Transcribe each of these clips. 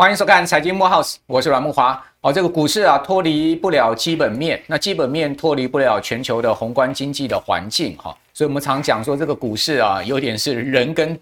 欢迎收看财经慕 House，我是阮木华。哦，这个股市啊，脱离不了基本面，那基本面脱离不了全球的宏观经济的环境哈，所以我们常讲说，这个股市啊，有点是人跟。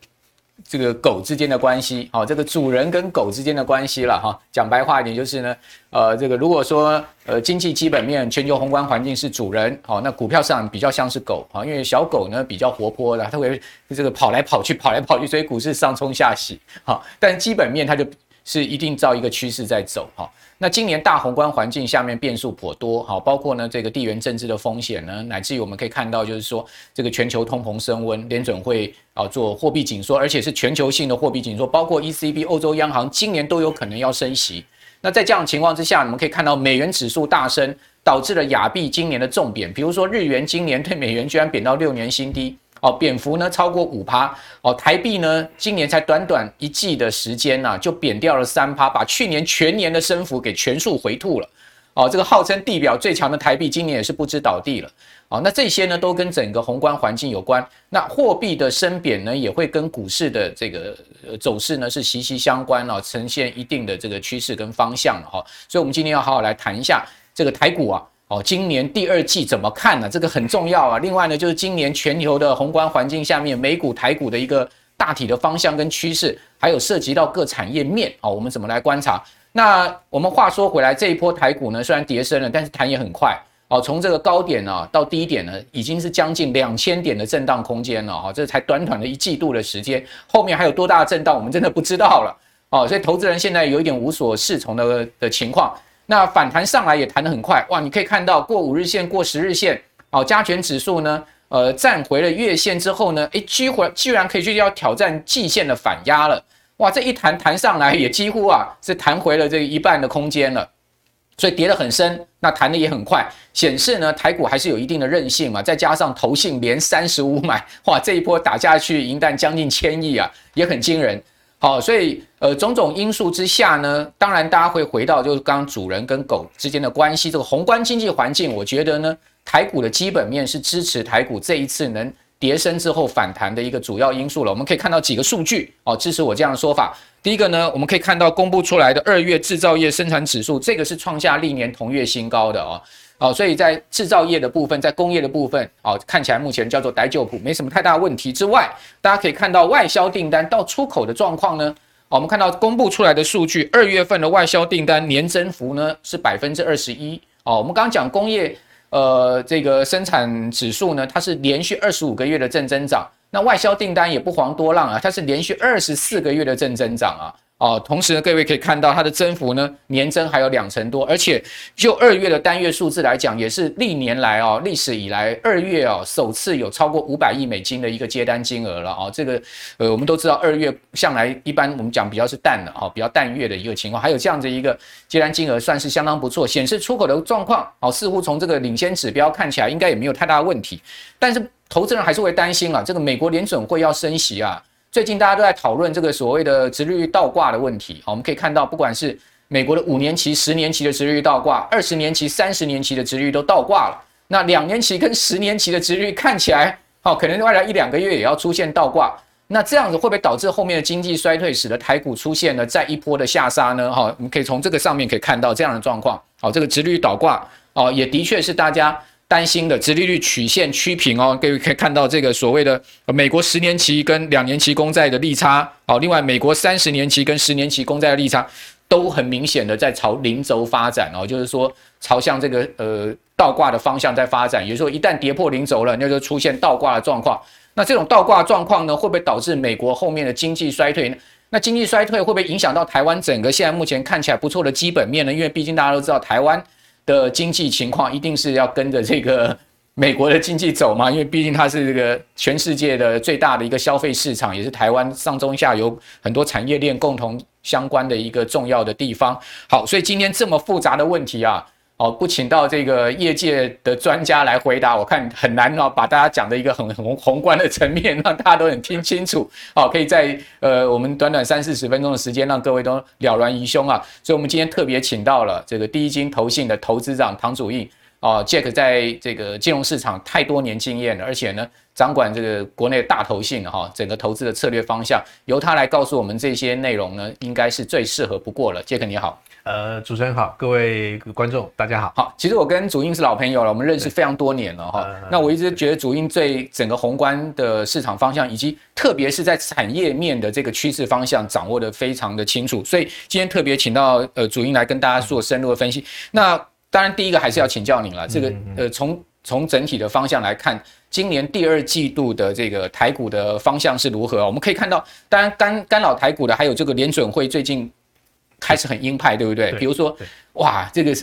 这个狗之间的关系，好，这个主人跟狗之间的关系了哈。讲白话一点就是呢，呃，这个如果说呃经济基本面、全球宏观环境是主人，好，那股票市场比较像是狗啊，因为小狗呢比较活泼的，它会这个跑来跑去、跑来跑去，所以股市上冲下洗，好，但基本面它就是一定照一个趋势在走哈。那今年大宏观环境下面变数颇多，好，包括呢这个地缘政治的风险呢，乃至于我们可以看到，就是说这个全球通膨升温，联准会啊做货币紧缩，而且是全球性的货币紧缩，包括 ECB 欧洲央行今年都有可能要升息。那在这样的情况之下，我们可以看到美元指数大升，导致了亚币今年的重贬，比如说日元今年对美元居然贬到六年新低。哦，贬幅呢超过五趴，哦，台币呢今年才短短一季的时间呐、啊，就贬掉了三趴，把去年全年的升幅给全数回吐了。哦，这个号称地表最强的台币，今年也是不知倒地了。哦，那这些呢都跟整个宏观环境有关。那货币的升贬呢，也会跟股市的这个走势呢是息息相关哦，呈现一定的这个趋势跟方向哈。所以，我们今天要好好来谈一下这个台股啊。哦，今年第二季怎么看呢？这个很重要啊。另外呢，就是今年全球的宏观环境下面，美股、台股的一个大体的方向跟趋势，还有涉及到各产业面，哦，我们怎么来观察？那我们话说回来，这一波台股呢，虽然跌深了，但是弹也很快。哦，从这个高点呢到低点呢，已经是将近两千点的震荡空间了。哈，这才短短的一季度的时间，后面还有多大的震荡，我们真的不知道了。哦，所以投资人现在有一点无所适从的的情况。那反弹上来也弹得很快哇！你可以看到过五日线、过十日线，好，加权指数呢，呃，站回了月线之后呢，诶，居回居然可以去要挑战季线的反压了哇！这一弹弹上来也几乎啊是弹回了这一半的空间了，所以跌得很深，那弹得也很快，显示呢台股还是有一定的韧性嘛。再加上投信连三十五买哇，这一波打下去银弹将近千亿啊，也很惊人。好，所以呃，种种因素之下呢，当然大家会回到就是刚刚主人跟狗之间的关系，这个宏观经济环境，我觉得呢，台股的基本面是支持台股这一次能跌升之后反弹的一个主要因素了。我们可以看到几个数据哦，支持我这样的说法。第一个呢，我们可以看到公布出来的二月制造业生产指数，这个是创下历年同月新高的哦。哦，所以在制造业的部分，在工业的部分，哦，看起来目前叫做台酒谱，没什么太大问题之外，大家可以看到外销订单到出口的状况呢，哦，我们看到公布出来的数据，二月份的外销订单年增幅呢是百分之二十一，哦，我们刚刚讲工业，呃，这个生产指数呢，它是连续二十五个月的正增长，那外销订单也不遑多让啊，它是连续二十四个月的正增长啊。哦，同时呢，各位可以看到它的增幅呢，年增还有两成多，而且就二月的单月数字来讲，也是历年来哦，历史以来二月哦，首次有超过五百亿美金的一个接单金额了啊。这个呃，我们都知道二月向来一般我们讲比较是淡的啊，比较淡月的一个情况，还有这样子一个接单金额算是相当不错，显示出口的状况哦，似乎从这个领先指标看起来应该也没有太大问题，但是投资人还是会担心啊，这个美国联准会要升息啊。最近大家都在讨论这个所谓的殖利率倒挂的问题，好，我们可以看到，不管是美国的五年期、十年期的殖利率倒挂，二十年期、三十年期的殖利率都倒挂了。那两年期跟十年期的殖利率看起来，好，可能未来一两个月也要出现倒挂。那这样子会不会导致后面的经济衰退，使得台股出现了再一波的下杀呢？好，我们可以从这个上面可以看到这样的状况。好，这个殖利率倒挂，哦，也的确是大家。担心的殖利率曲线趋平哦，各位可以看到这个所谓的美国十年期跟两年期公债的利差，好，另外美国三十年期跟十年期公债的利差都很明显的在朝零轴发展哦，就是说朝向这个呃倒挂的方向在发展，也就是说一旦跌破零轴了，那就出现倒挂的状况。那这种倒挂状况呢，会不会导致美国后面的经济衰退呢？那经济衰退会不会影响到台湾整个现在目前看起来不错的基本面呢？因为毕竟大家都知道台湾。的经济情况一定是要跟着这个 美国的经济走嘛，因为毕竟它是这个全世界的最大的一个消费市场，也是台湾上中下游很多产业链共同相关的一个重要的地方。好，所以今天这么复杂的问题啊，哦，不请到这个业界的专家来回答，我看很难哦，把大家讲的一个很宏宏观的层面，让大家都很听清楚。好，可以在呃我们短短三四十分钟的时间，让各位都了然于胸啊。所以我们今天特别请到了这个第一金投信的投资长唐祖应。哦，Jack 在这个金融市场太多年经验了，而且呢，掌管这个国内大投信哈，整个投资的策略方向，由他来告诉我们这些内容呢，应该是最适合不过了。Jack 你好，呃，主持人好，各位观众大家好。好，其实我跟主英是老朋友了，我们认识非常多年了哈。那我一直觉得主英对整个宏观的市场方向，以及特别是在产业面的这个趋势方向，掌握的非常的清楚。所以今天特别请到呃主英来跟大家做深入的分析。那当然，第一个还是要请教您了。这个呃，从从整体的方向来看，今年第二季度的这个台股的方向是如何？我们可以看到，当然干干扰台股的还有这个联准会最近开始很鹰派，对不对？比如说，哇，这个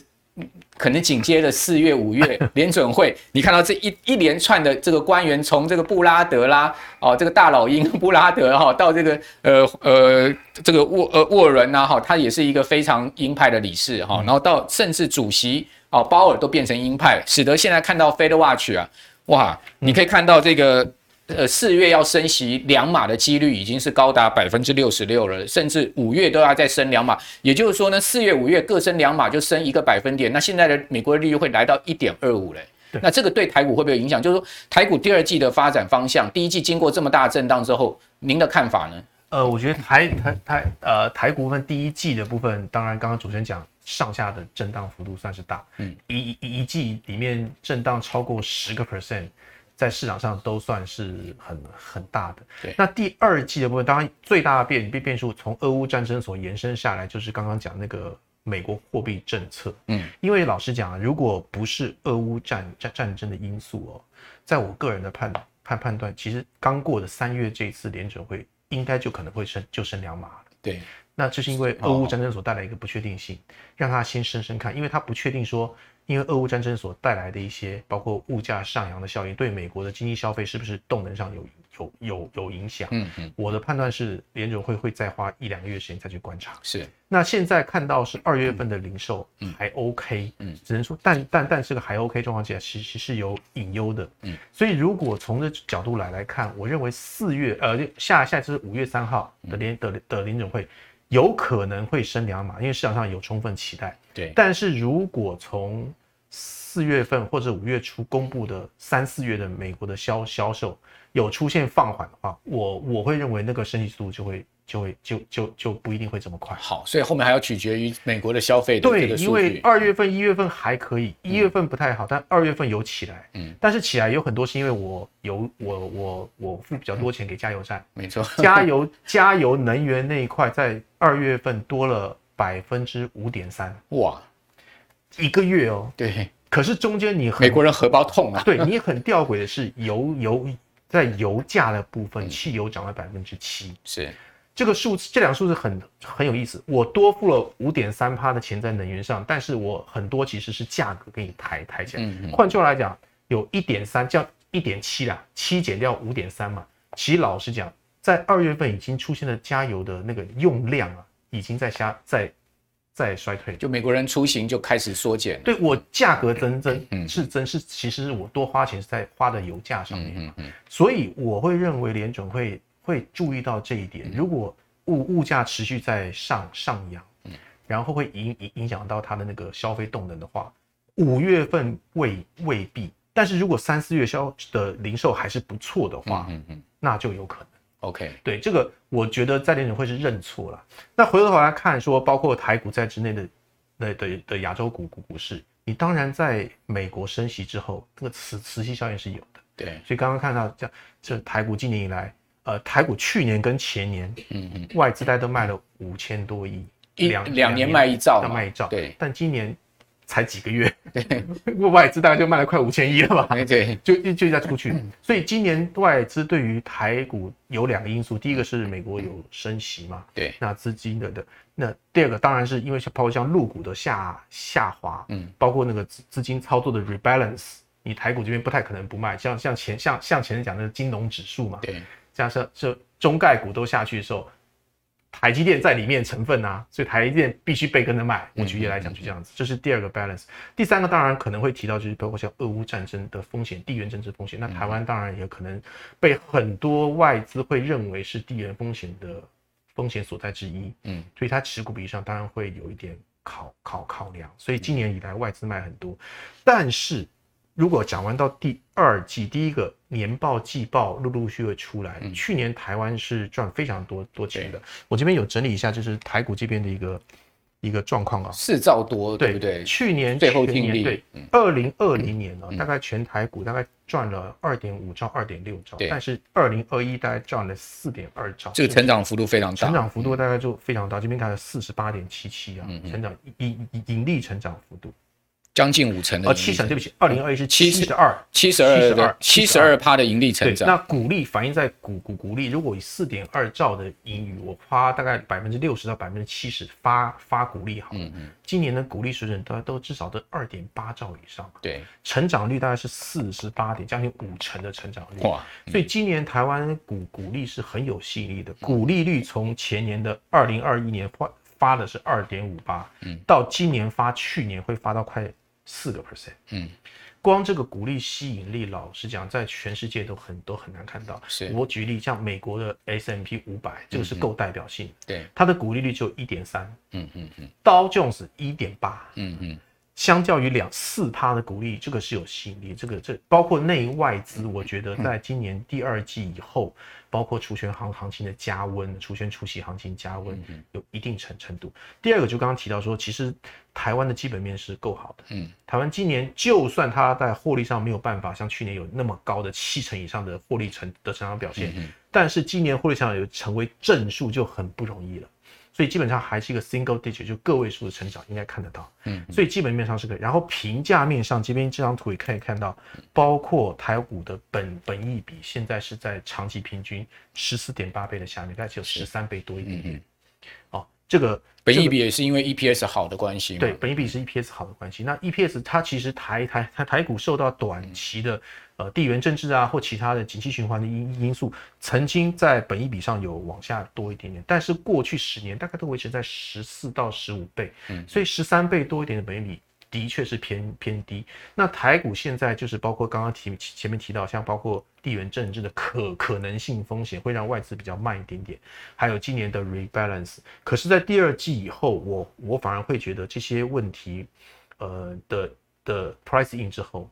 可能紧接着四月、五月联准会，你看到这一一连串的这个官员，从这个布拉德啦，哦，这个大老鹰布拉德哈，到这个呃呃这个沃呃沃伦呐哈，他也是一个非常鹰派的理事哈，然后到甚至主席哦鲍尔都变成鹰派，使得现在看到 Fed Watch 啊，哇，你可以看到这个。呃，四月要升息两码的几率已经是高达百分之六十六了，甚至五月都要再升两码。也就是说呢，四月、五月各升两码就升一个百分点。那现在的美国的利率会来到一点二五嘞。那这个对台股会不会有影响？就是说，台股第二季的发展方向，第一季经过这么大震荡之后，您的看法呢？呃，我觉得台台台呃台股部分第一季的部分，当然刚刚主持人讲上下的震荡幅度算是大，嗯，一一一季里面震荡超过十个 percent。在市场上都算是很很大的。对，那第二季的部分，当然最大的变变变数从俄乌战争所延伸下来，就是刚刚讲那个美国货币政策。嗯，因为老实讲啊，如果不是俄乌战战战争的因素哦，在我个人的判判判断，其实刚过的三月这一次联准会应该就可能会升就升两码了。对，那这是因为俄乌战争所带来一个不确定性，让他先升升看，因为他不确定说。因为俄乌战争所带来的一些，包括物价上扬的效应，对美国的经济消费是不是动能上有有有有影响？嗯嗯，我的判断是联准会会再花一两个月时间再去观察。是，那现在看到是二月份的零售还 OK，嗯，只能说但但但这个还 OK 状况下，其实是有隐忧的。嗯，所以如果从这角度来来看，我认为四月呃下下次五月三号的联的的联准会。有可能会升两码，因为市场上有充分期待。对，但是如果从四月份或者五月初公布的三四月的美国的销销售有出现放缓的话，我我会认为那个升息速度就会。就会就就就不一定会这么快。好，所以后面还要取决于美国的消费。对，因为二月份、一月份还可以，一月份不太好，嗯、但二月份有起来。嗯，但是起来有很多是因为我有我我我付比较多钱给加油站。嗯、没错，加油 加油能源那一块在二月份多了百分之五点三。哇，一个月哦。对。可是中间你很美国人荷包痛啊。对，你很吊诡的是油油在油价的部分，汽油涨了百分之七。是。这个数字，这两个数字很很有意思。我多付了五点三趴的钱在能源上，但是我很多其实是价格给你抬抬起来。换句话来讲，有一点三，叫一点七啦，七减掉五点三嘛。其实老实讲，在二月份已经出现了加油的那个用量啊，已经在下在在衰退。就美国人出行就开始缩减。对，我价格增增是增是，其实是我多花钱是在花的油价上面。嘛嗯。所以我会认为联准会。会注意到这一点，如果物物价持续在上上扬，嗯，然后会影影影响到它的那个消费动能的话，五月份未未必，但是如果三四月销的零售还是不错的话，嗯嗯，那就有可能。OK，对这个，我觉得在联准会是认错了。那回头来看说，包括台股在之内的那的的亚洲股股股市，你当然在美国升息之后，这个磁磁吸效应是有的。对，所以刚刚看到这这台股今年以来。呃，台股去年跟前年，嗯嗯，外资大概都卖了五千多亿，两两年卖一兆，要卖一兆，对。但今年才几个月，对，外资大概就卖了快五千亿了吧？对，就就在出去。所以今年外资对于台股有两个因素，第一个是美国有升息嘛，对，那资金的的，那第二个当然是因为像包括像陆股的下下滑，嗯，包括那个资资金操作的 rebalance。你台股这边不太可能不卖，像像前像像前面讲的金融指数嘛，对，加上这中概股都下去的时候。台积电在里面成分啊，所以台积电必须被跟着卖。我举例来讲，就这样子，这是第二个 balance。第三个当然可能会提到，就是包括像俄乌战争的风险、地缘政治风险。那台湾当然也可能被很多外资会认为是地缘风险的风险所在之一。嗯，所以它持股比例上当然会有一点考考考量。所以今年以来外资卖很多，但是。如果讲完到第二季，第一个年报、季报陆陆续续会出来。嗯、去年台湾是赚非常多多钱的。我这边有整理一下，就是台股这边的一个一个状况啊，四兆多，对不对？去年最后听力对，二零二零年呢、啊，嗯、大概全台股大概赚了二点五兆、二点六兆，但是二零二一大概赚了四点二兆，这个成长幅度非常大，成长幅度大概就非常大。嗯、这边看了四十八点七七啊，成长盈盈利成长幅度。将近五成的，呃，七成，对不起，二零二一是七十二，七十二，七十二趴的盈利成长。那股利反映在股股股利，如果以四点二兆的盈余，我花大概百分之六十到百分之七十发发股利好，嗯嗯，今年的股利水准大概都至少都二点八兆以上，对，成长率大概是四十八点，将近五成的成长率，哇，所以今年台湾股股利是很有吸引力的，股利率从前年的二零二一年发发的是二点五八，嗯，到今年发去年会发到快。四个 percent，嗯，光这个股利吸引力，老实讲，在全世界都很都很难看到。是。我举例，像美国的 S M P 五百，这个是够代表性。对，它的股利率就一点三，嗯嗯嗯，道琼斯一点八，嗯嗯。相较于两四趴的股利，这个是有吸引力。这个这包括内外资，我觉得在今年第二季以后，包括除权行行情的加温，除权除息行情加温，有一定程程度。第二个就刚刚提到说，其实台湾的基本面是够好的。嗯，台湾今年就算它在获利上没有办法像去年有那么高的七成以上的获利成的成长表现，但是今年获利上有成为正数就很不容易了。所以基本上还是一个 single digit，就个位数的成长，应该看得到。嗯，所以基本面上是个，然后评价面上，这边这张图也可以看到，包括台股的本本益比现在是在长期平均十四点八倍的下面，大概只有十三倍多一点点。哦，这个本益比也是因为 EPS 好的关系。对，本益比是 EPS 好的关系。那 EPS 它其实台台台台股受到短期的。呃，地缘政治啊，或其他的景气循环的因因素，曾经在本益比上有往下多一点点，但是过去十年大概都维持在十四到十五倍，嗯，所以十三倍多一点的本益比的确是偏偏低。那台股现在就是包括刚刚提前面提到，像包括地缘政治的可可能性风险会让外资比较慢一点点，还有今年的 rebalance。可是，在第二季以后，我我反而会觉得这些问题，呃的的 price in 之后。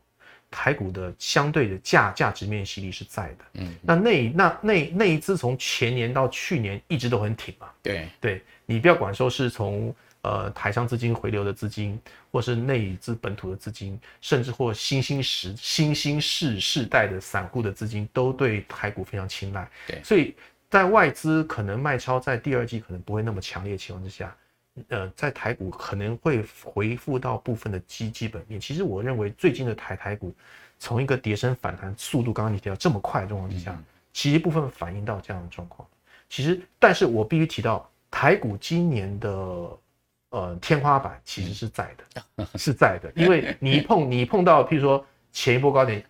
台股的相对的价价值面吸力是在的，嗯，那那那内内资从前年到去年一直都很挺嘛，对。对，你不要管说是从呃台商资金回流的资金，或是内资本土的资金，甚至或新兴时新兴世世代的散户的资金，都对台股非常青睐，对，所以在外资可能卖超在第二季可能不会那么强烈的情况之下。呃，在台股可能会回复到部分的基基本面。其实我认为最近的台台股从一个跌升反弹速度，刚刚你提到这么快的状况之下，其实部分反映到这样的状况。其实，但是我必须提到台股今年的呃天花板其实是在的，是在的，因为你一碰你一碰到，譬如说前一波高点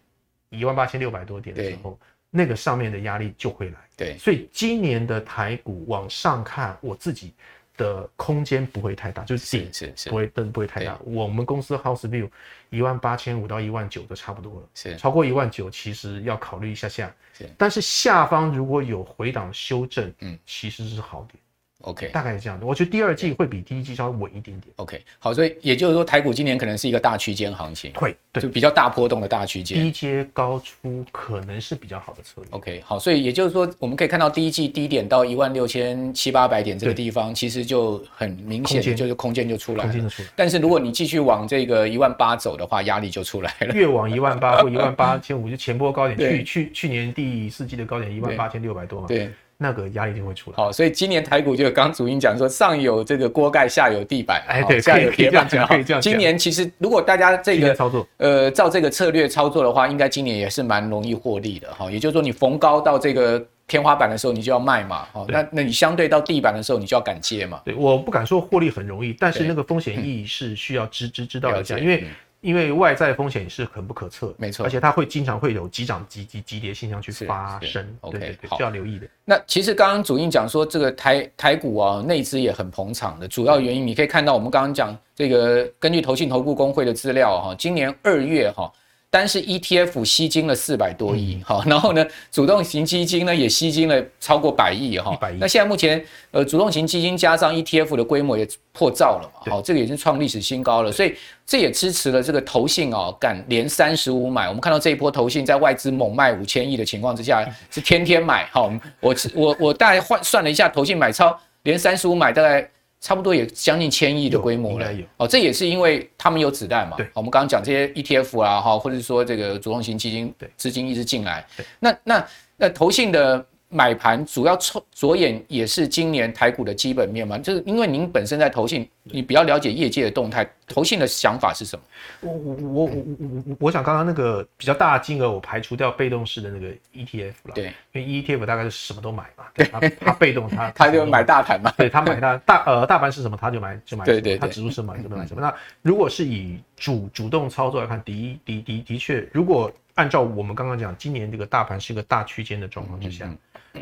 一万八千六百多点的时候，那个上面的压力就会来。对，所以今年的台股往上看，我自己。的空间不会太大，就是顶是是不会灯不会太大。我们公司 House View 一万八千五到一万九都差不多了，是超过一万九其实要考虑一下下。但是下方如果有回档修正，嗯，其实是好点。OK，大概是这样的。我觉得第二季会比第一季稍微稳一点点。OK，好，所以也就是说，台股今年可能是一个大区间行情，会，对，就比较大波动的大区间，低阶高出可能是比较好的策略。OK，好，所以也就是说，我们可以看到第一季低点到一万六千七八百点这个地方，其实就很明显，就是空间就出来了。空间就出来。但是如果你继续往这个一万八走的话，压力就出来了。越往一万八或一万八千五，就前波高点，去去去年第四季的高点一万八千六百多嘛。对。那个压力就会出来。好，所以今年台股就刚主音讲说，上有这个锅盖，下有地板。哎，对，下有铁板。可以这样讲。今年其实如果大家这个操作，呃，照这个策略操作的话，应该今年也是蛮容易获利的哈。也就是说，你逢高到这个天花板的时候，你就要卖嘛。哈，那那你相对到地板的时候，你就要敢接嘛。对，我不敢说获利很容易，但是那个风险意识是需要知知知道一下，因为。因为外在风险是很不可测，没错，而且它会经常会有急涨急急急跌现象去发生。OK，对对对，需要留意的。那其实刚刚主印讲说，这个台台股啊，内资也很捧场的，主要原因你可以看到，我们刚刚讲这个根据投信投顾公会的资料哈，今年二月哈。单是 ETF 吸金了四百多亿，好，然后呢，主动型基金呢也吸金了超过百亿，哈，那现在目前，呃，主动型基金加上 ETF 的规模也破兆了嘛，好，这个已经创历史新高了，所以这也支持了这个投信哦，敢连三十五买。我们看到这一波投信在外资猛卖五千亿的情况之下，是天天买，好，我我我大概换算了一下，投信买超连三十五买，大概。差不多也将近千亿的规模了，哦，这也是因为他们有子弹嘛。对，我们刚刚讲这些 ETF 啊，哈，或者说这个主动型基金，资金一直进来。那那那投信的。买盘主要着着眼也是今年台股的基本面嘛，就是因为您本身在投信，你比较了解业界的动态，投信的想法是什么？我我我我我我想刚刚那个比较大的金额，我排除掉被动式的那个 ETF 了。对，因为 ETF 大概是什么都买嘛，对，他他被动他 他就买大盘嘛，对他买大大呃大盘是什么他就买就买什么，对对，他指数是买就买什么。那如果是以主主动操作来看，的的的的确，如果按照我们刚刚讲，今年这个大盘是一个大区间的状况之下。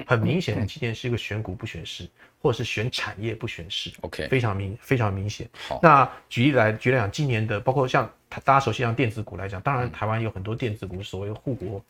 很明显的，今年是一个选股不选市，或者是选产业不选市。OK，非常明非常明显。好，那举例来举例来讲，今年的包括像大家熟悉像电子股来讲，当然台湾有很多电子股，所谓护国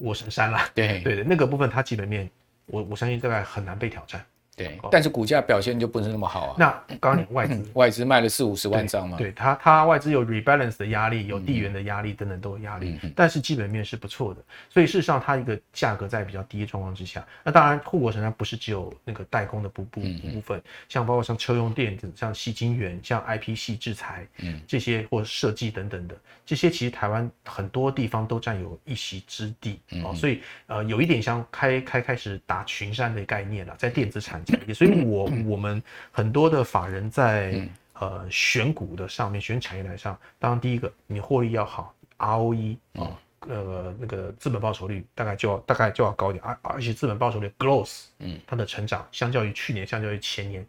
卧神山啦。对对的，那个部分它基本面，我我相信大概很难被挑战。对，但是股价表现就不是那么好啊。那刚刚讲外资，外资卖了四五十万张嘛。对，它它外资有 rebalance 的压力，有地缘的压力等等都有压力，但是基本面是不错的。所以事实上，它一个价格在比较低的状况之下，那当然护国神山不是只有那个代工的部部部分，像包括像车用电子、像细晶圆、像 IP 系制裁，嗯，这些或设计等等的这些，其实台湾很多地方都占有一席之地哦。所以呃，有一点像开开开始打群山的概念了，在电子产业，所以我。我们很多的法人在呃选股的上面，选产业来上，当然第一个你获利要好，ROE 啊，呃那个资本报酬率大概就要大概就要高一点，而而且资本报酬率 growth，嗯，它的成长相较于去年，相较于前年，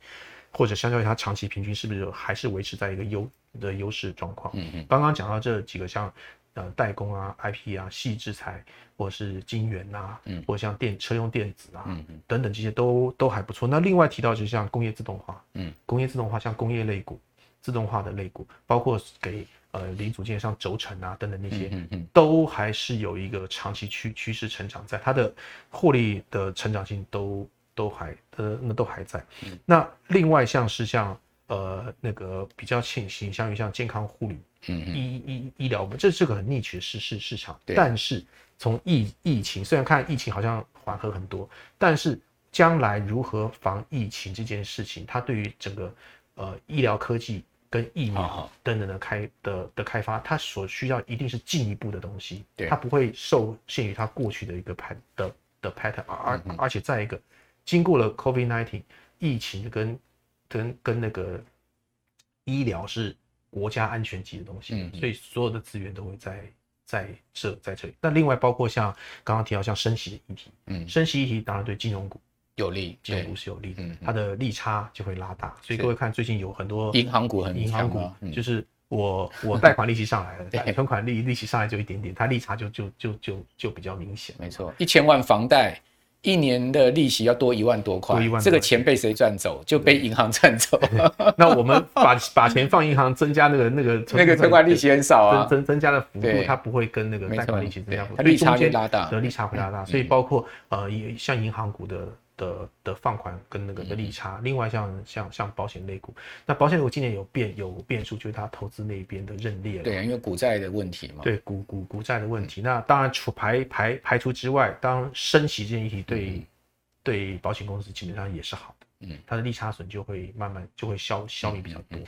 或者相较于它长期平均，是不是还是维持在一个优的优势状况？嗯嗯，刚刚讲到这几个像。呃，代工啊，IP 啊，细制材，或者是晶圆呐，嗯，或者像电车用电子啊，嗯嗯，等等这些都都还不错。那另外提到就是像工业自动化，嗯，工业自动化像工业类股，自动化的类股，包括给呃零组件像轴承啊等等那些，嗯嗯，都还是有一个长期趋趋势成长在，它的获利的成长性都都还呃那都还在。那另外像是像呃那个比较倾向像于像健康护理。嗯，医医医疗，这是个很 niche 的市市市场。对。但是从疫疫情，虽然看疫情好像缓和很多，但是将来如何防疫情这件事情，它对于整个呃医疗科技跟疫苗等等的开的的开发，它所需要一定是进一步的东西。对。它不会受限于它过去的一个盘的的 pattern，而而且再一个，经过了 COVID-19 疫情跟跟跟那个医疗是。国家安全级的东西，所以所有的资源都会在在这在这里。那另外包括像刚刚提到像升息的议题，嗯，升息议题当然对金融股有利，金融股是有利的，它的利差就会拉大。所以各位看最近有很多银行股很银行股，就是我我贷款利息上来了，存款利利息上来就一点点，它利差就就就就就比较明显。没错，一千万房贷。一年的利息要多一万多块，这个钱被谁赚走？就被银行赚走。那我们把把钱放银行，增加那个那个那个存款利息很少啊，增增加的幅度它不会跟那个贷款利息增加幅度，利差会拉大，的利差会拉大。所以包括呃，像银行股的。的的放款跟那个的利差，另外像像像保险类股，那保险类股今年有变有变数，就是它投资那边的认列了。对啊，因为股债的问题嘛。对，股股股债的问题。那当然除排排排除之外，当升息这件议题对对保险公司基本上也是好的。嗯，它的利差损就会慢慢就会消消弭比较多。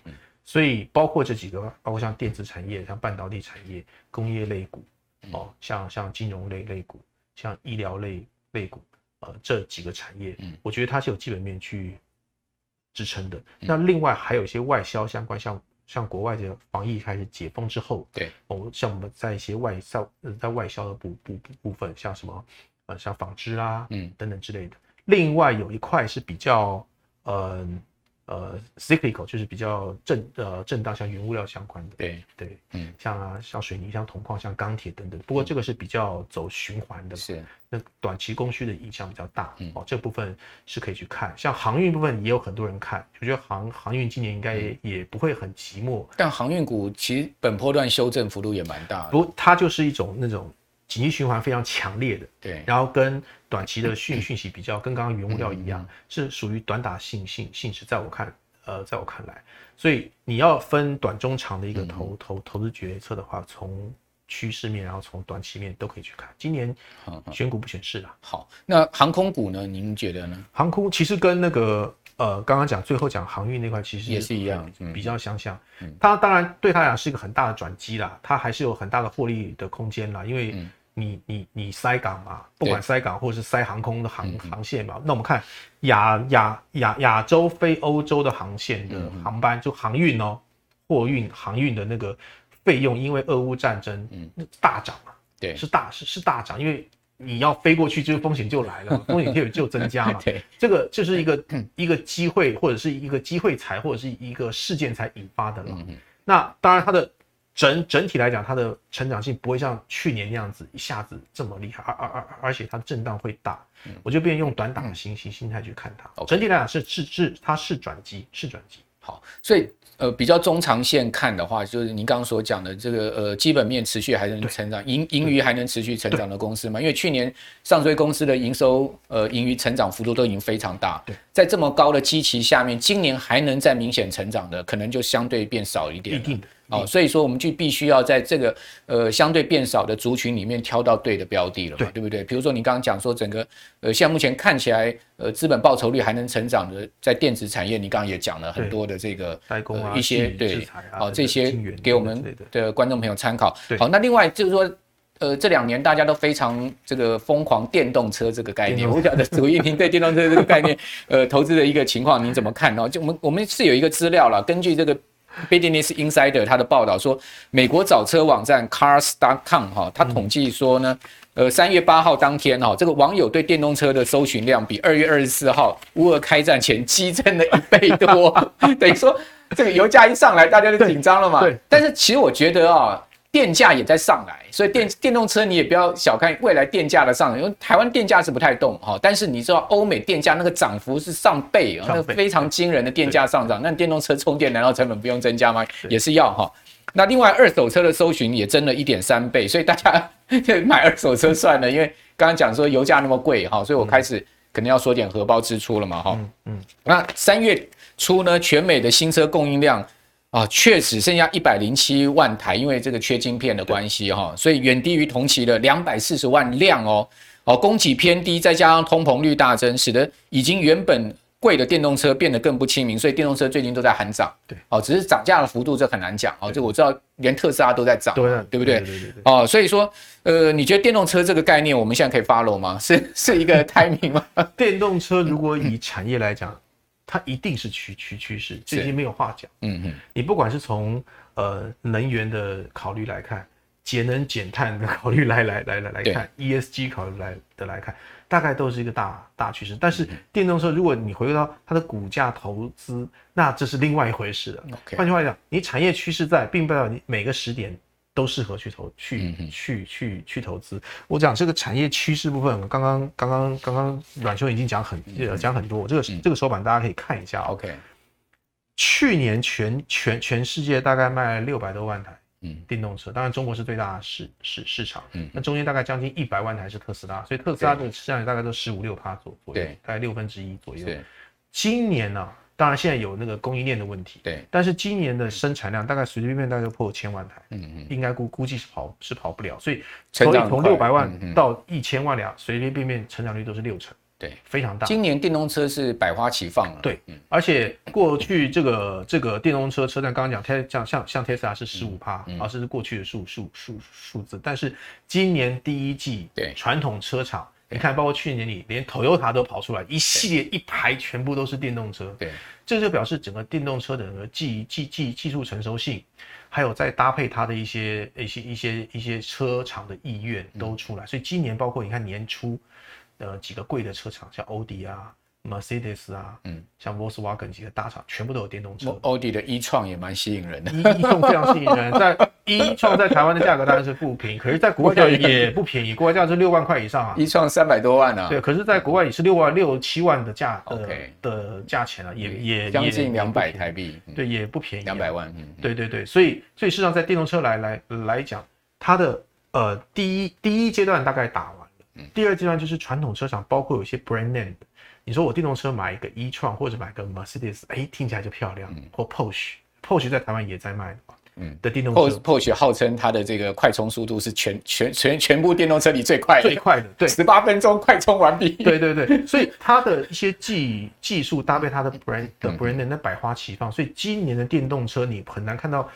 所以包括这几个，包括像电子产业、像半导体产业、工业类股，哦，像像金融类类股、像医疗类类股。呃，这几个产业，嗯，我觉得它是有基本面去支撑的。嗯、那另外还有一些外销相关，像像国外的防疫开始解封之后，对，哦，像我们在一些外销，在外销的部部部分，像什么，呃，像纺织啦，嗯，等等之类的。另外有一块是比较，嗯、呃。呃，cyclical 就是比较震呃震荡，像原物料相关的，对。对，嗯，像啊像水泥、像铜矿、像钢铁等等。不过这个是比较走循环的，是。那短期供需的影响比较大，嗯，哦，这部分是可以去看。像航运部分也有很多人看，我觉得航航运今年应该也、嗯、也不会很寂寞。但航运股其实本波段修正幅度也蛮大的，不，它就是一种那种景气循环非常强烈的，对，然后跟短期的讯 讯息比较，跟刚刚原物料一样，嗯、是属于短打性性性质，在我看。呃，在我看来，所以你要分短、中、长的一个投投投资决策的话，从趋势面，然后从短期面都可以去看。今年选股不选市了。好，那航空股呢？您觉得呢？航空其实跟那个呃，刚刚讲最后讲航运那块，其实也是一样，比较相像。它当然对它来讲是一个很大的转机啦，它还是有很大的获利的空间啦，因为。你你你塞港嘛，不管塞港或者是塞航空的航航线嘛，那我们看亚亚亚亚洲飞欧洲的航线的航班，就航运哦，货运航运的那个费用，因为俄乌战争，嗯，大涨嘛，对，是大是是大涨，因为你要飞过去，就是风险就来了，风险就就增加了，对，这个就是一个一个机会或者是一个机会才或者是一个事件才引发的了，那当然它的。整整体来讲，它的成长性不会像去年那样子一下子这么厉害，而而而而且它的震荡会大，嗯、我就变用短打的心心心态去看它。整体来讲是是是它是转机，是转机。好，所以呃比较中长线看的话，就是您刚刚所讲的这个呃基本面持续还能成长，盈盈余还能持续成长的公司嘛？因为去年上追公司的营收呃盈余成长幅度都已经非常大，对，在这么高的基期下面，今年还能再明显成长的，可能就相对变少一点。一定。哦，所以说我们就必须要在这个呃相对变少的族群里面挑到对的标的了嘛，对，对不对？比如说你刚刚讲说整个呃，现在目前看起来呃资本报酬率还能成长的，在电子产业，你刚刚也讲了很多的这个代工啊，一些对，好这些给我们的观众朋友参考。好，那另外就是说呃这两年大家都非常这个疯狂电动车这个概念，我晓得祖逸您对电动车这个概念呃投资的一个情况您怎么看呢？就我们我们是有一个资料了，根据这个。Business Insider 他的报道说，美国找车网站 Cars.com 哈，他统计说呢，呃，三月八号当天哈，这个网友对电动车的搜寻量比二月二十四号乌俄开战前激增了一倍多，等于说这个油价一上来，大家就紧张了嘛。对。但是其实我觉得啊。电价也在上来，所以电电动车你也不要小看未来电价的上来，因为台湾电价是不太动哈，但是你知道欧美电价那个涨幅是上倍啊，那个非常惊人的电价上涨，那电动车充电难道成本不用增加吗？也是要哈。那另外二手车的搜寻也增了一点三倍，所以大家 买二手车算了，因为刚刚讲说油价那么贵哈，所以我开始可能要说点荷包支出了嘛哈。嗯嗯。那三月初呢，全美的新车供应量。啊，确实剩下一百零七万台，因为这个缺晶片的关系哈，所以远低于同期的两百四十万辆哦。哦，供给偏低，再加上通膨率大增，使得已经原本贵的电动车变得更不亲民，所以电动车最近都在喊涨。对，哦，只是涨价的幅度这很难讲哦。这我知道，连特斯拉都在涨，对，对不对？对对对。哦，所以说，呃，你觉得电动车这个概念，我们现在可以 follow 吗？是是一个 timing 吗？电动车如果以产业来讲。它一定是趋趋趋势，这已经没有话讲。嗯嗯，你不管是从呃能源的考虑来看，节能减碳的考虑来来来来来看，ESG 考虑来的来看，大概都是一个大大趋势。但是电动车，如果你回归到它的股价投资，那这是另外一回事了。换句话来讲，你产业趋势在，并不代表你每个时点。都适合去投去去去去投资。我讲这个产业趋势部分，刚刚刚刚刚刚阮兄已经讲很讲很多。这个这个手板大家可以看一下。OK，去年全全全世界大概卖六百多万台嗯电动车，当然中国是最大的市市市场。嗯，那中间大概将近一百万台是特斯拉，所以特斯拉的市场大概都十五六趴左左右，大概六分之一左右。今年呢？当然，现在有那个供应链的问题，对。但是今年的生产量大概随随便便大概就破千万台，嗯嗯，应该估估计是跑是跑不了，所以从从六百万到一千万辆，随随便便成长率都是六成，对，非常大。今年电动车是百花齐放了，对，而且过去这个这个电动车车站刚刚讲，像像像 Tesla 是十五趴，而是过去的数数数数字，但是今年第一季，对，传统车厂。你看，包括去年年底，连 Toyota 都跑出来，一系列一排全部都是电动车。对，这就表示整个电动车的整个技技技技术成熟性，还有再搭配它的一些一些一些一些车厂的意愿都出来。所以今年包括你看年初，呃几个贵的车厂，像欧迪啊、Mercedes 啊，嗯，像 Volkswagen 几个大厂，全部都有电动车。奥迪的 e-tron 也蛮吸引人的，e e-tron 非常吸引人。在 e-tron 在台湾的价格当然是不平，可是在国外价也不便宜，国外价是六万块以上啊。e-tron 三百多万啊。对，可是在国外也是六万六七万的价，OK 的价钱啊，也也将近两百台币，对，也不便宜，两百万。对对对，所以所以事实上在电动车来来来讲，它的呃第一第一阶段大概打完了，第二阶段就是传统车厂，包括有些 brand name。你说我电动车买一个 e-tron 或者买个 Mercedes，哎，听起来就漂亮。或 Porsche，Porsche 在台湾也在卖的嗯，的电动车。Porsche 号称它的这个快充速度是全全全全部电动车里最快的，最快的，对，十八分钟快充完毕。对对对，所以它的一些技技术搭配它的 brand 的 brand 那百花齐放，所以今年的电动车你很难看到，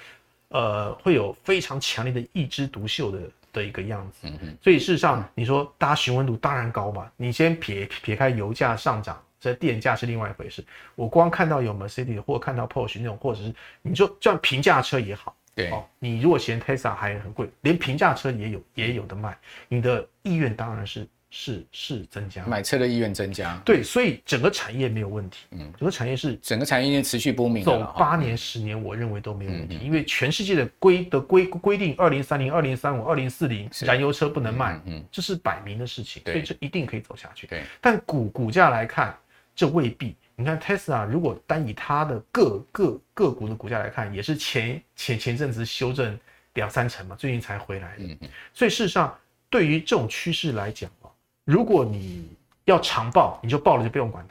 呃，会有非常强烈的一枝独秀的。的一个样子，所以事实上，你说大家询问度当然高嘛。你先撇撇开油价上涨，这电价是另外一回事。我光看到有 Mercedes 或看到 Porsche 那种，或者是你说这样平价车也好，对哦，你如果嫌 Tesla 还很贵，连平价车也有也有的卖，你的意愿当然是。是是增加，买车的意愿增加，对，所以整个产业没有问题，嗯，整个产业是整个产业链持续不明，走八年十年，我认为都没有问题，因为全世界的规的规规定，二零三零、二零三五、二零四零，燃油车不能卖，嗯，这是摆明的事情，所以这一定可以走下去。对，但股股价来看，这未必。你看 Tesla，如果单以它的个个个股的股价来看，也是前前前阵子修正两三成嘛，最近才回来的，嗯，所以事实上，对于这种趋势来讲。如果你要长报，你就报了就不用管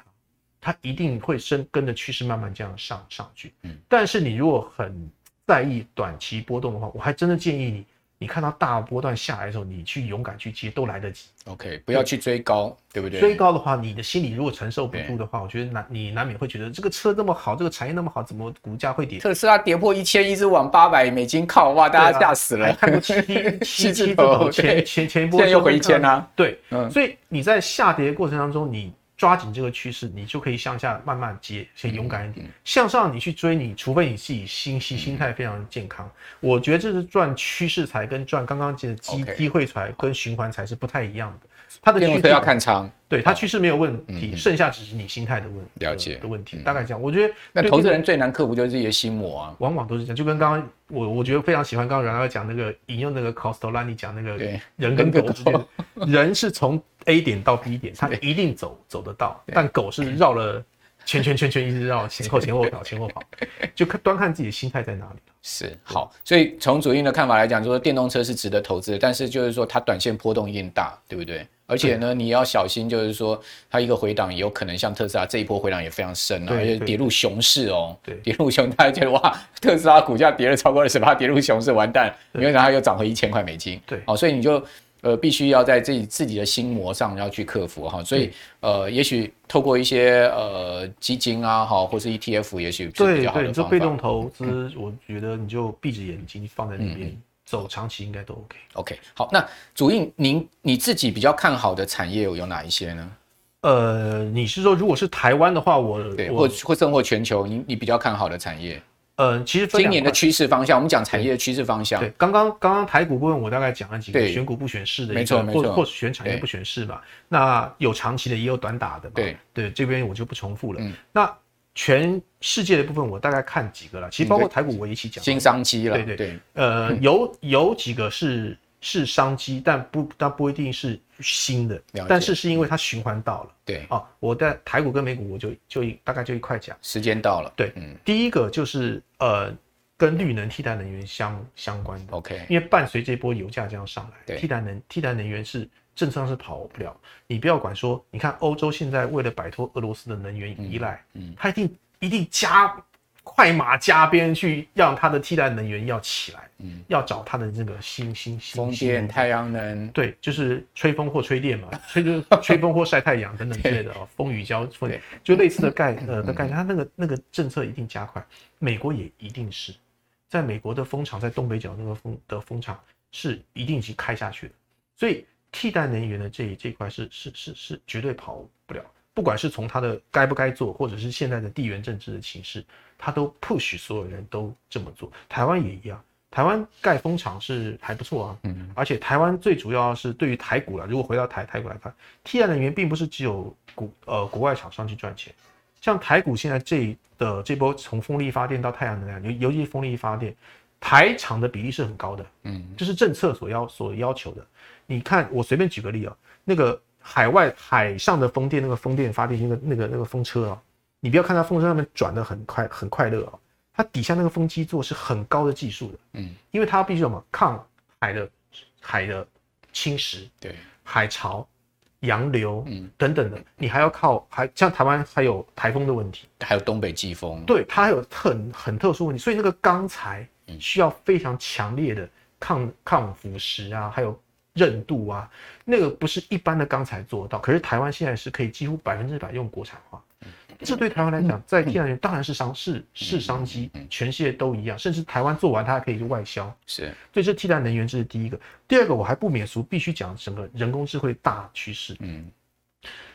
它，它一定会升，跟着趋势慢慢这样上上去。嗯，但是你如果很在意短期波动的话，我还真的建议你。你看到大波段下来的时候，你去勇敢去接都来得及。OK，不要去追高，对，对不对？追高的话，你的心理如果承受不住的话，我觉得难你难免会觉得这个车那么好，这个产业那么好，怎么股价会跌？特斯拉跌破一千，一直往八百美金靠，哇，大家吓死了。看过七七七头前前前一波，现在又回一千啊。对，嗯，所以你在下跌的过程当中，你。抓紧这个趋势，你就可以向下慢慢接，先勇敢一点。向上你去追你，你除非你自己心心心态非常健康。我觉得这是赚趋势财跟赚刚刚讲的机机会财跟循环财是不太一样的。它的趋势要看长，对它趋势没有问题，剩下只是你心态的问了解的问题。大概这样，我觉得那投资人最难克服就是这些心魔啊，往往都是这样。就跟刚刚我我觉得非常喜欢刚刚阮老师讲那个引用那个 Costolani 讲那个人跟狗之间，人是从。A 点到 B 点，它一定走走得到，但狗是绕了圈圈圈圈，一直绕前后前后跑前后跑，就看端看自己的心态在哪里。是好，所以从主印的看法来讲，就是说电动车是值得投资的，但是就是说它短线波动一定大，对不对？而且呢，你要小心，就是说它一个回档也有可能像特斯拉这一波回档也非常深啊，而且跌入熊市哦，对，跌入熊，大家觉得哇，特斯拉股价跌了超过二十八，跌入熊市完蛋，因为它又涨回一千块美金，对，好，所以你就。呃，必须要在自己自己的心魔上要去克服哈，所以呃，也许透过一些呃基金啊，哈，或是 ETF，也许是比较好的方法。对对，这被动投资，嗯、我觉得你就闭着眼睛放在那边、嗯、走，长期应该都 OK。OK，好，那主印您你自己比较看好的产业有有哪一些呢？呃，你是说如果是台湾的话，我对，或或甚或全球，你你比较看好的产业？呃，其实今年的趋势方向，我们讲产业的趋势方向。对，刚刚刚刚台股部分，我大概讲了几个选股不选市的一个，或或选产业不选市吧。那有长期的，也有短打的。对对，这边我就不重复了。那全世界的部分，我大概看几个了。其实包括台股，我一起讲。新商机了。对对对。呃，有有几个是。是商机，但不，但不一定是新的。但是是因为它循环到了。对啊，我在台股跟美股，我就就大概就一块讲。时间到了。对，嗯，第一个就是呃，跟绿能替代能源相相关的。OK，因为伴随这波油价这样上来，替代能替代能源是政策上是跑不了。你不要管说，你看欧洲现在为了摆脱俄罗斯的能源依赖，嗯，它一定一定加。快马加鞭去让它的替代能源要起来，嗯，要找它的那个新新新风电、太阳能，对，就是吹风或吹电嘛，吹就吹风或晒太阳等等之类的 哦，风雨交风，就类似的概呃的概念，它那个那个政策一定加快，美国也一定是，在美国的风场，在东北角那个风的风场是一定是开下去的，所以替代能源的这这块是是是是绝对跑不了。不管是从它的该不该做，或者是现在的地缘政治的形势，他都 push 所有人都这么做。台湾也一样，台湾盖风场是还不错啊，嗯，而且台湾最主要是对于台股了，如果回到台台股来看，替代能源并不是只有股呃国外厂商去赚钱，像台股现在这的这波从风力发电到太阳能量，尤尤其是风力发电，台厂的比例是很高的，嗯，这是政策所要所要求的。你看，我随便举个例啊，那个海外海上的风电那个风电发电那个那个那个风车啊，你不要看它风车上面转的很快很快乐啊。它底下那个风机座是很高的技术的，嗯，因为它必须什么？抗海的海的侵蚀，对，海潮、洋流，嗯，等等的，你还要靠还像台湾还有台风的问题，还有东北季风，对，它还有很很特殊问题，所以那个钢材需要非常强烈的抗抗腐蚀啊，还有韧度啊，那个不是一般的钢材做得到，可是台湾现在是可以几乎百分之百用国产化。这对台湾来讲，在替代能源当然是商是是商机，全世界都一样，甚至台湾做完它还可以去外销。是，所以这替代能源这是第一个。第二个，我还不免俗，必须讲整个人工智慧大趋势。嗯，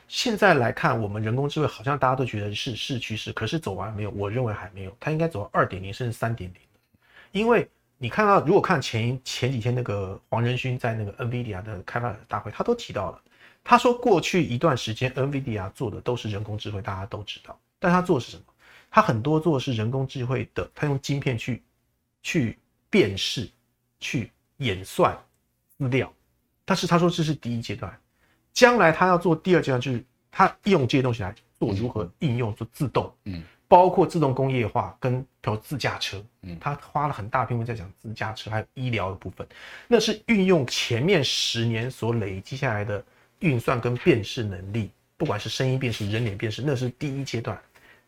现在来看，我们人工智慧好像大家都觉得是是趋势，可是走完没有？我认为还没有，它应该走到二点零甚至三点零。因为你看到，如果看前前几天那个黄仁勋在那个 NVIDIA 的开发者大会，他都提到了。他说，过去一段时间，NVIDIA 做的都是人工智慧，大家都知道。但他做的是什么？他很多做的是人工智慧的，他用晶片去去辨识、去演算资料。但是他说这是第一阶段，将来他要做第二阶段，就是他用这些东西来做如何应用，做自动，嗯，包括自动工业化跟比如自驾车，嗯，他花了很大篇幅在讲自驾车，还有医疗的部分，那是运用前面十年所累积下来的。运算跟辨识能力，不管是声音辨识、人脸辨识，那是第一阶段。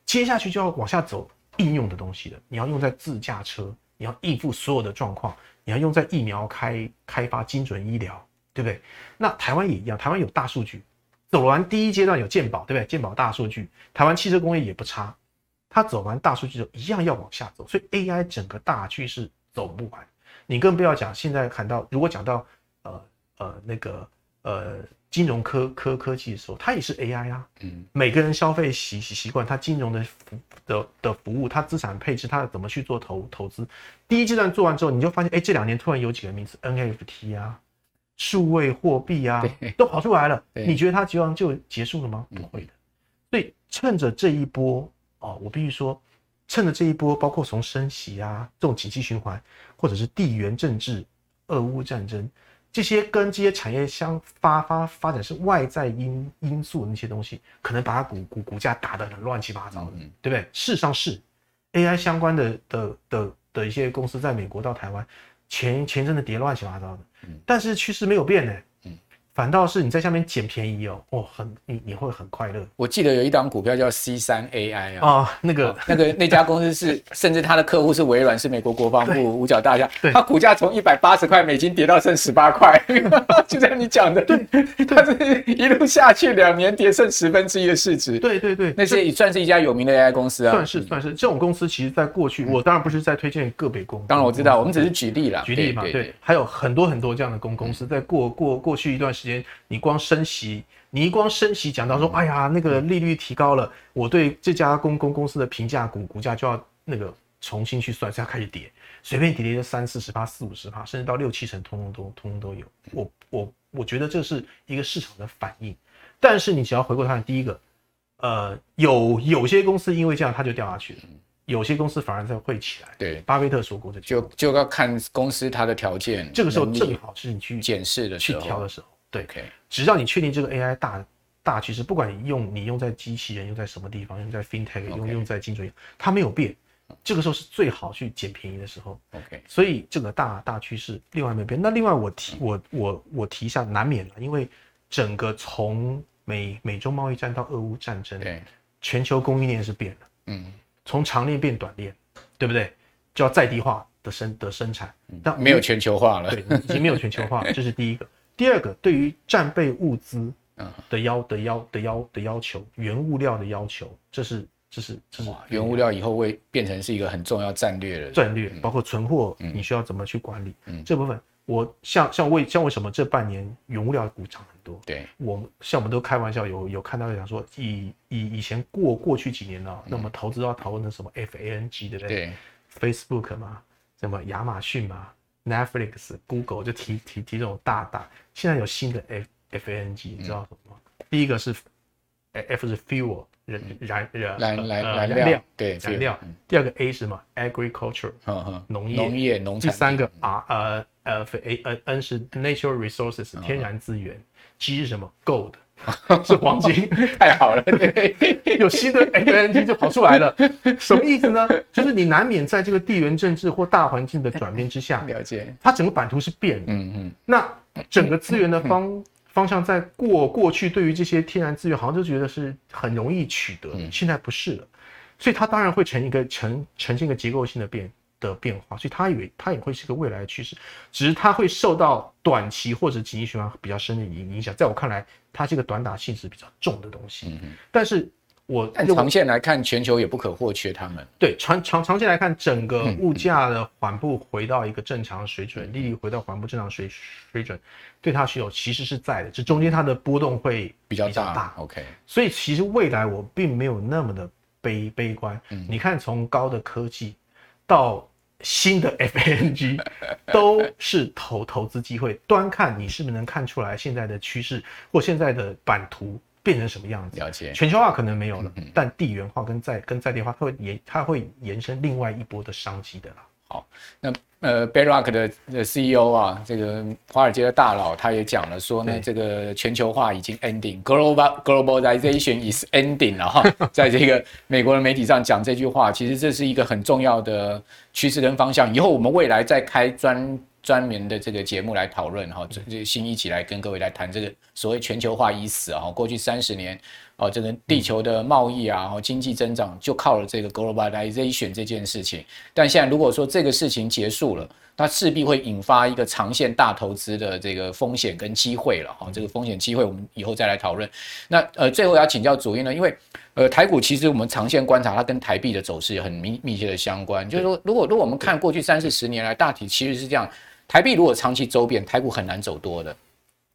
接下去就要往下走应用的东西了。你要用在自驾车，你要应付所有的状况，你要用在疫苗开开发、精准医疗，对不对？那台湾也一样，台湾有大数据，走完第一阶段有健保，对不对？健保大数据，台湾汽车工业也不差。它走完大数据之后，一样要往下走。所以 AI 整个大趋势走不完。你更不要讲，现在谈到如果讲到呃呃那个呃。金融科科科技的时候，它也是 AI 啊。嗯，每个人消费习习习惯，它金融的服的的服务，它资产配置，它怎么去做投投资？第一阶段做完之后，你就发现，哎，这两年突然有几个名词，NFT 啊，数位货币啊，都跑出来了。你觉得它就就结束了吗？不会的。所以趁着这一波哦，我必须说，趁着这一波，包括从升息啊这种经济循环，或者是地缘政治、俄乌战争。这些跟这些产业相发发发展是外在因因素的那些东西，可能把它股股股价打得很乱七八糟的，对不对？事实上是 AI 相关的的的的一些公司在美国到台湾，前前阵子跌乱七八糟的，但是趋势没有变呢。反倒是你在下面捡便宜哦，哦，很你你会很快乐。我记得有一档股票叫 C 三 AI 啊，哦，那个、哦、那个那家公司是，甚至他的客户是微软，是美国国防部五角大厦。对，它股价从一百八十块美金跌到剩十八块，就像你讲的，对，它是一路下去，两年跌剩十分之一的市值。对对对，那些也算是一家有名的 AI 公司啊，算是算是。这种公司其实在过去，我当然不是在推荐个别公司，当然我知道，我们只是举例啦，举例嘛，对，还有很多很多这样的公公司，在过过过去一段时间，你光。升息，你一光升息讲到说，哎呀，那个利率提高了，我对这家公公公司的评价股股价就要那个重新去算，就要开始跌，随便跌跌就三四十趴、四五十趴，甚至到六七成，通通都通通都有。我我我觉得这是一个市场的反应，但是你只要回过头看，第一个，呃，有有些公司因为这样它就掉下去了，有些公司反而在会起来。对，巴菲特说过的，就就要看公司它的条件，这个时候正好是你去检视的去挑的时候。对，okay. 只要你确定这个 AI 大大趋势，不管你用你用在机器人，用在什么地方，用在 FinTech，用用在精准，它没有变，这个时候是最好去捡便宜的时候。OK，所以这个大大趋势另外没有变。那另外我提我我我提一下，难免了，因为整个从美美洲贸易战到俄乌战争，okay. 全球供应链是变了，嗯，从长链变短链，对不对？就要在地化的生的生产，但没有全球化了，对，已经没有全球化，这是第一个。第二个，对于战备物资的要的要的要的要求，原物料的要求，这是这是这是原物料以后会变成是一个很重要战略的战略，包括存货，你需要怎么去管理？嗯，这部分我像像为像为什么这半年原物料股涨很多？对，我像我们都开玩笑有有看到讲说，以以以前过过去几年呢，那么投资要讨论的什么 FANG 对不对？对，Facebook 嘛。什么亚马逊嘛、Netflix、Google 就提提提这种大大。现在有新的 F F A N G，你知道什么吗？嗯、第一个是 F 是 fuel 燃燃燃燃燃燃料，对燃料。第二个 A 是什么？Agriculture，农业农业农产。第三个 R 呃呃 A N N 是 Natural Resources 天然资源。G 是什么？Gold 是黄金，太好了，有新的 A N G 就跑出来了，什么意思呢？就是你难免在这个地缘政治或大环境的转变之下，了解，它整个版图是变的，嗯嗯，那整个资源的方方向在过过去对于这些天然资源好像就觉得是很容易取得，现在不是了，所以它当然会成一个呈呈现一个结构性的变的变化，所以他以为他也会是个未来的趋势，只是他会受到短期或者景气循环比较深的影影响。在我看来，它是一个短打性质比较重的东西。嗯嗯。但是我按长线来看，全球也不可或缺他们。对，长长长线来看，整个物价的缓步回到一个正常水准，利率回到缓步正常水水准，对它是有其实是在的，这中间它的波动会比较大。大 OK。所以其实未来我并没有那么的悲悲观。嗯。你看，从高的科技到新的 FANG 都是投投资机会，端看你是不是能看出来现在的趋势或现在的版图变成什么样子。了解，全球化可能没有了，嗯、但地缘化跟在跟在地化，它会延它会延伸另外一波的商机的啦。好，那呃，Bedrock 的的 CEO 啊，这个华尔街的大佬，他也讲了说呢，这个全球化已经 ending，global globalization is ending 了哈，在这个美国的媒体上讲这句话，其实这是一个很重要的趋势跟方向。以后我们未来再开专专门的这个节目来讨论哈，这这新一起来跟各位来谈这个所谓全球化已死啊，过去三十年。哦，这个地球的贸易啊，哦，经济增长就靠了这个 globalization 这件事情。但现在如果说这个事情结束了，它势必会引发一个长线大投资的这个风险跟机会了。哈，这个风险机会我们以后再来讨论。那呃，最后要请教主因呢，因为呃，台股其实我们长线观察，它跟台币的走势很密密切的相关。就是说，如果如果我们看过去三四十年来，大体其实是这样，台币如果长期周贬，台股很难走多的。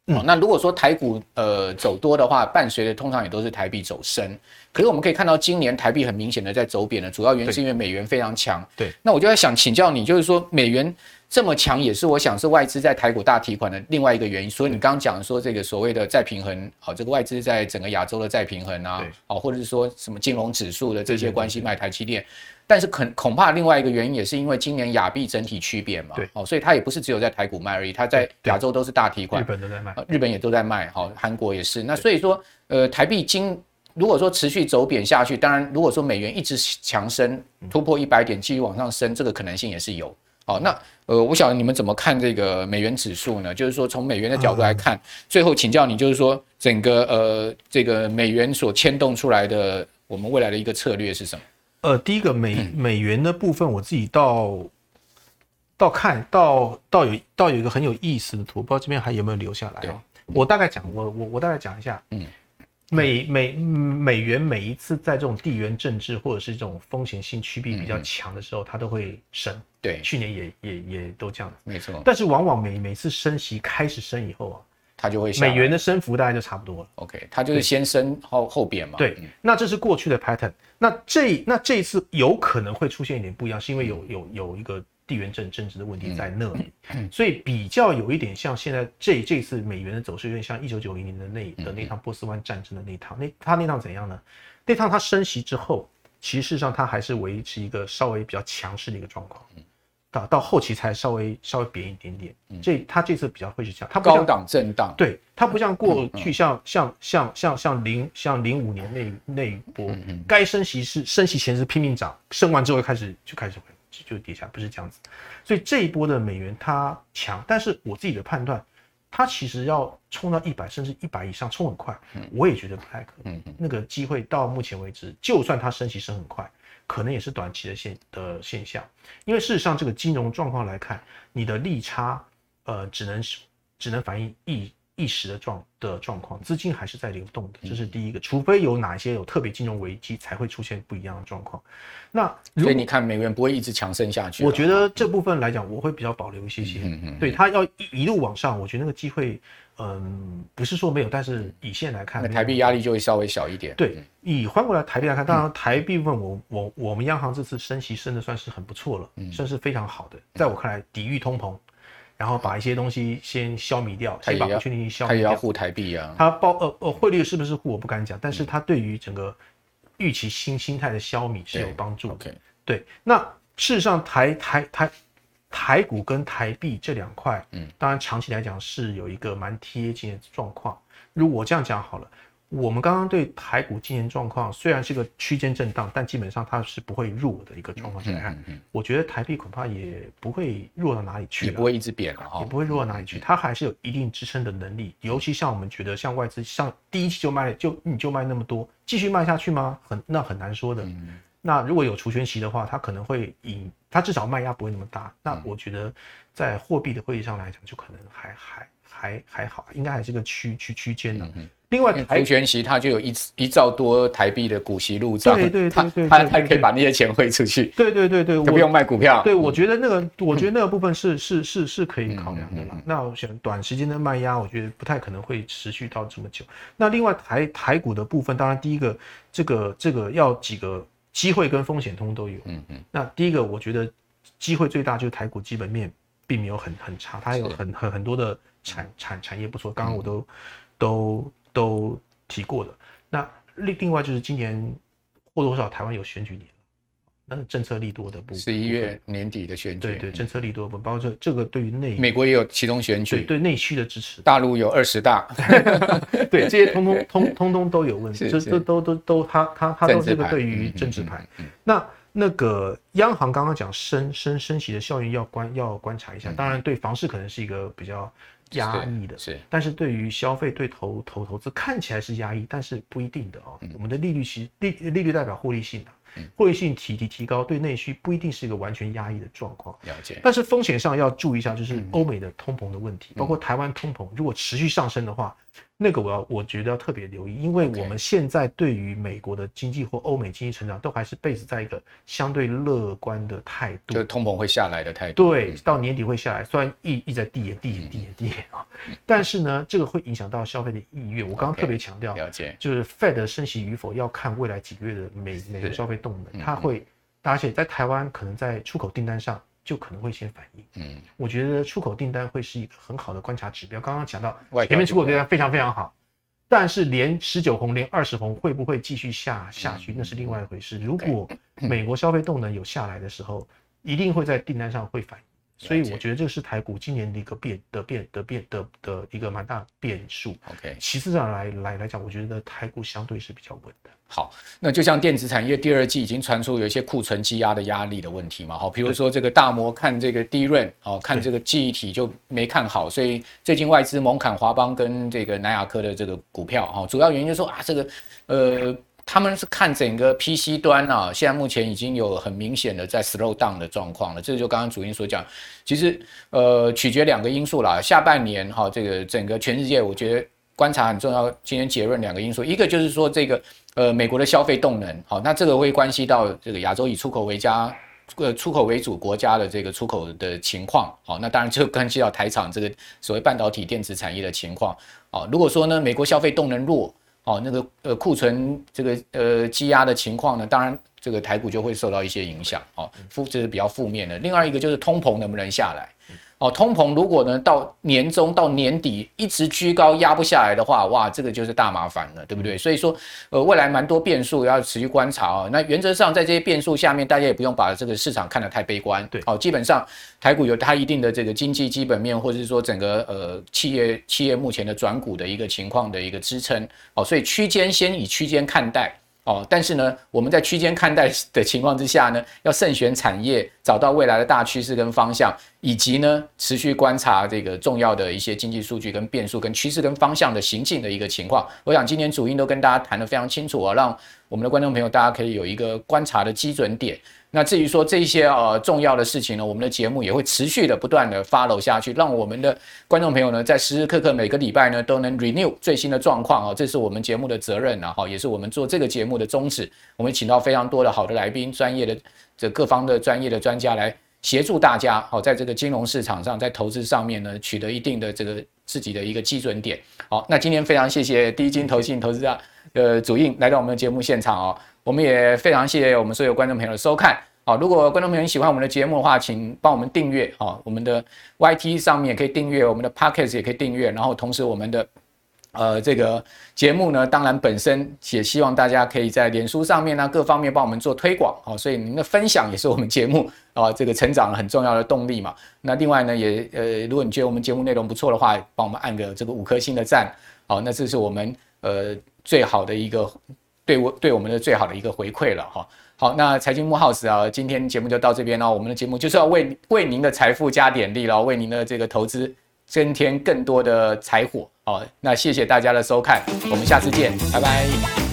哦，那如果说台股呃走多的话，伴随的通常也都是台币走升。可是我们可以看到，今年台币很明显的在走贬的，主要原因是因为美元非常强。对，那我就在想请教你，就是说美元这么强，也是我想是外资在台股大提款的另外一个原因。所以你刚刚讲说这个所谓的再平衡，好，这个外资在整个亚洲的再平衡啊，好，或者是说什么金融指数的这些关系卖台积电。但是恐恐怕另外一个原因也是因为今年亚币整体趋贬嘛，哦，所以它也不是只有在台股卖而已，它在亚洲都是大提款，日本都在卖，日本也都在卖，好，韩国也是。那所以说，呃，台币今如果说持续走贬下去，当然如果说美元一直强升，突破一百点继续往上升，这个可能性也是有。好，那呃，我想你们怎么看这个美元指数呢？就是说从美元的角度来看，最后请教你，就是说整个呃这个美元所牵动出来的我们未来的一个策略是什么？呃，第一个美美元的部分，我自己到到看到到有到有一个很有意思的图，不知道这边还有没有留下来啊？我大概讲，我我我大概讲一下，嗯，美美美元每一次在这种地缘政治或者是这种风险性趋避比较强的时候，它都会升。对，去年也也也都这样子，没错。但是往往每每次升息开始升以后啊。它就会美元的升幅大概就差不多了。OK，它就是先升后后贬嘛。对，那这是过去的 pattern。那这那这一次有可能会出现一点不一样，是因为有有有一个地缘政政治的问题在那里，所以比较有一点像现在这这次美元的走势，有点像一九九零年的那的那趟波斯湾战争的那趟。那它那趟怎样呢？那趟它升息之后，其实上它还是维持一个稍微比较强势的一个状况。到到后期才稍微稍微扁一点点，嗯、这他这次比较会是这样，它高档震荡，对，它不像过去像、嗯、像像像像零像零五年那那一波，该、嗯、升息是升息前是拼命涨，升完之后开始就开始就跌下，不是这样子，所以这一波的美元它强，但是我自己的判断，它其实要冲到一百甚至一百以上冲很快，我也觉得不太可能，那个机会到目前为止，就算它升息升很快。可能也是短期的现的现象，因为事实上这个金融状况来看，你的利差，呃，只能是只能反映一一时的状的状况，资金还是在流动的，这是第一个。除非有哪些有特别金融危机，才会出现不一样的状况。那所以你看，美元不会一直强升下去。我觉得这部分来讲，我会比较保留一些些。嗯嗯。对它要一一路往上，我觉得那个机会，嗯，不是说没有，但是以现来看，台币压力就会稍微小一点。对，以换过来台币来看，当然台币部分我，我我我们央行这次升息升的算是很不错了，算是非常好的，在我看来抵御通膨。然后把一些东西先消弭掉，先把不确定性消弭掉。它也要护台币啊。它包呃呃汇率是不是护我不敢讲，但是它对于整个预期心心态的消弭是有帮助的。对，okay、对，那事实上台台台台股跟台币这两块，嗯，当然长期来讲是有一个蛮贴近的状况。如果我这样讲好了。我们刚刚对台股今年状况虽然是个区间震荡，但基本上它是不会弱的一个状况下来看，我觉得台币恐怕也不会弱到哪里去，也不会一直贬了，也不会弱到哪里去，它还是有一定支撑的能力。尤其像我们觉得，像外资像第一期就卖就你就卖那么多，继续卖下去吗？很那很难说的。那如果有除权息的话，它可能会引它至少卖压不会那么大。那我觉得在货币的汇率上来讲，就可能还还还还好，应该还是个区区区间的。另外，除权息它就有一一兆多台币的股息入账，对对对对，它它可以把那些钱汇出去，对对对对，就不用卖股票。对，我觉得那个，我觉得那个部分是是是是可以考量的啦。那我想短时间的卖压，我觉得不太可能会持续到这么久。那另外台台股的部分，当然第一个这个这个要几个机会跟风险通都有。嗯嗯。那第一个，我觉得机会最大就是台股基本面并没有很很差，它有很很很多的产产产业不错。刚刚我都都。都提过的，那另另外就是今年或多或少台湾有选举年，那政策利多的部分，十一月年底的选举，对对，政策利多的部分，包括这这个对于内美国也有其中选举，对对内需的支持，大陆有二十大，对这些通通通通通都有问题，这这都都都他他他都是这个对于政治牌，那那个央行刚刚讲升升升息的效应要观要观察一下，当然对房市可能是一个比较。压抑的，是，但是对于消费、对投投投资看起来是压抑，但是不一定的哦。我们的利率其实利利率代表获利性的。汇率性提提提高，对内需不一定是一个完全压抑的状况。了解。但是风险上要注意一下，就是欧美的通膨的问题，包括台湾通膨，如果持续上升的话，那个我要我觉得要特别留意，因为我们现在对于美国的经济或欧美经济成长都还是 base 在一个相对乐观的态度，就是通膨会下来的态度。对，到年底会下来，虽然一一直在递延递延递延递延啊，但是呢，这个会影响到消费的意愿。我刚刚特别强调，了解，就是 Fed 升息与否要看未来几个月的美美国消费动能，它会。而且在台湾，可能在出口订单上就可能会先反应。嗯，我觉得出口订单会是一个很好的观察指标。刚刚讲到前面出口订单非常非常好，但是连十九红连二十红会不会继续下下去，那是另外一回事。如果美国消费动能有下来的时候，一定会在订单上会反应。所以我觉得这是台股今年的一个变的变的变的的一个蛮大变数。OK，其次上来来来讲，我觉得台股相对是比较稳的。好，那就像电子产业第二季已经传出有一些库存积压的压力的问题嘛，好，比如说这个大摩看这个 DRAM 哦，看这个记忆体就没看好，所以最近外资猛砍华邦跟这个南亚科的这个股票哈，主要原因就是说啊，这个呃。他们是看整个 PC 端啊，现在目前已经有很明显的在 slow down 的状况了。这就刚刚主音所讲，其实呃取决两个因素啦。下半年哈，这个整个全世界，我觉得观察很重要。今天结论两个因素，一个就是说这个呃美国的消费动能，好，那这个会关系到这个亚洲以出口为家，呃出口为主国家的这个出口的情况，好，那当然就关系到台厂这个所谓半导体电子产业的情况，啊，如果说呢美国消费动能弱。哦，那个呃库存这个呃积压的情况呢，当然这个台股就会受到一些影响。哦，负这是比较负面的。另外一个就是通膨能不能下来？哦，通膨如果呢到年中到年底一直居高压不下来的话，哇，这个就是大麻烦了，对不对？所以说，呃，未来蛮多变数要持续观察哦。那原则上在这些变数下面，大家也不用把这个市场看得太悲观。对，哦，基本上台股有它一定的这个经济基本面，或者是说整个呃企业企业目前的转股的一个情况的一个支撑。哦，所以区间先以区间看待。哦，但是呢，我们在区间看待的情况之下呢，要慎选产业，找到未来的大趋势跟方向，以及呢持续观察这个重要的一些经济数据跟变数跟趋势跟方向的行进的一个情况。我想今天主音都跟大家谈得非常清楚啊，让我们的观众朋友大家可以有一个观察的基准点。那至于说这些呃重要的事情呢，我们的节目也会持续的不断的 follow 下去，让我们的观众朋友呢在时时刻刻每个礼拜呢都能 renew 最新的状况啊，这是我们节目的责任啊，哈，也是我们做这个节目的宗旨。我们请到非常多的好的来宾，专业的这各方的专业的专家来协助大家，好，在这个金融市场上，在投资上面呢取得一定的这个自己的一个基准点。好，那今天非常谢谢第一金投信投资家呃主印来到我们的节目现场哦。我们也非常谢谢我们所有观众朋友的收看。好，如果观众朋友喜欢我们的节目的话，请帮我们订阅。好，我们的 YT 上面也可以订阅，我们的 Podcast 也可以订阅。然后同时我们的呃这个节目呢，当然本身也希望大家可以在脸书上面呢各方面帮我们做推广。哦，所以您的分享也是我们节目啊这个成长很重要的动力嘛。那另外呢，也呃如果你觉得我们节目内容不错的话，帮我们按个这个五颗星的赞。好，那这是我们呃最好的一个。对我对我们的最好的一个回馈了哈。好，那财经木 House 啊，今天节目就到这边了。我们的节目就是要为为您的财富加点力了，为您的这个投资增添更多的柴火。好，那谢谢大家的收看，我们下次见，拜拜。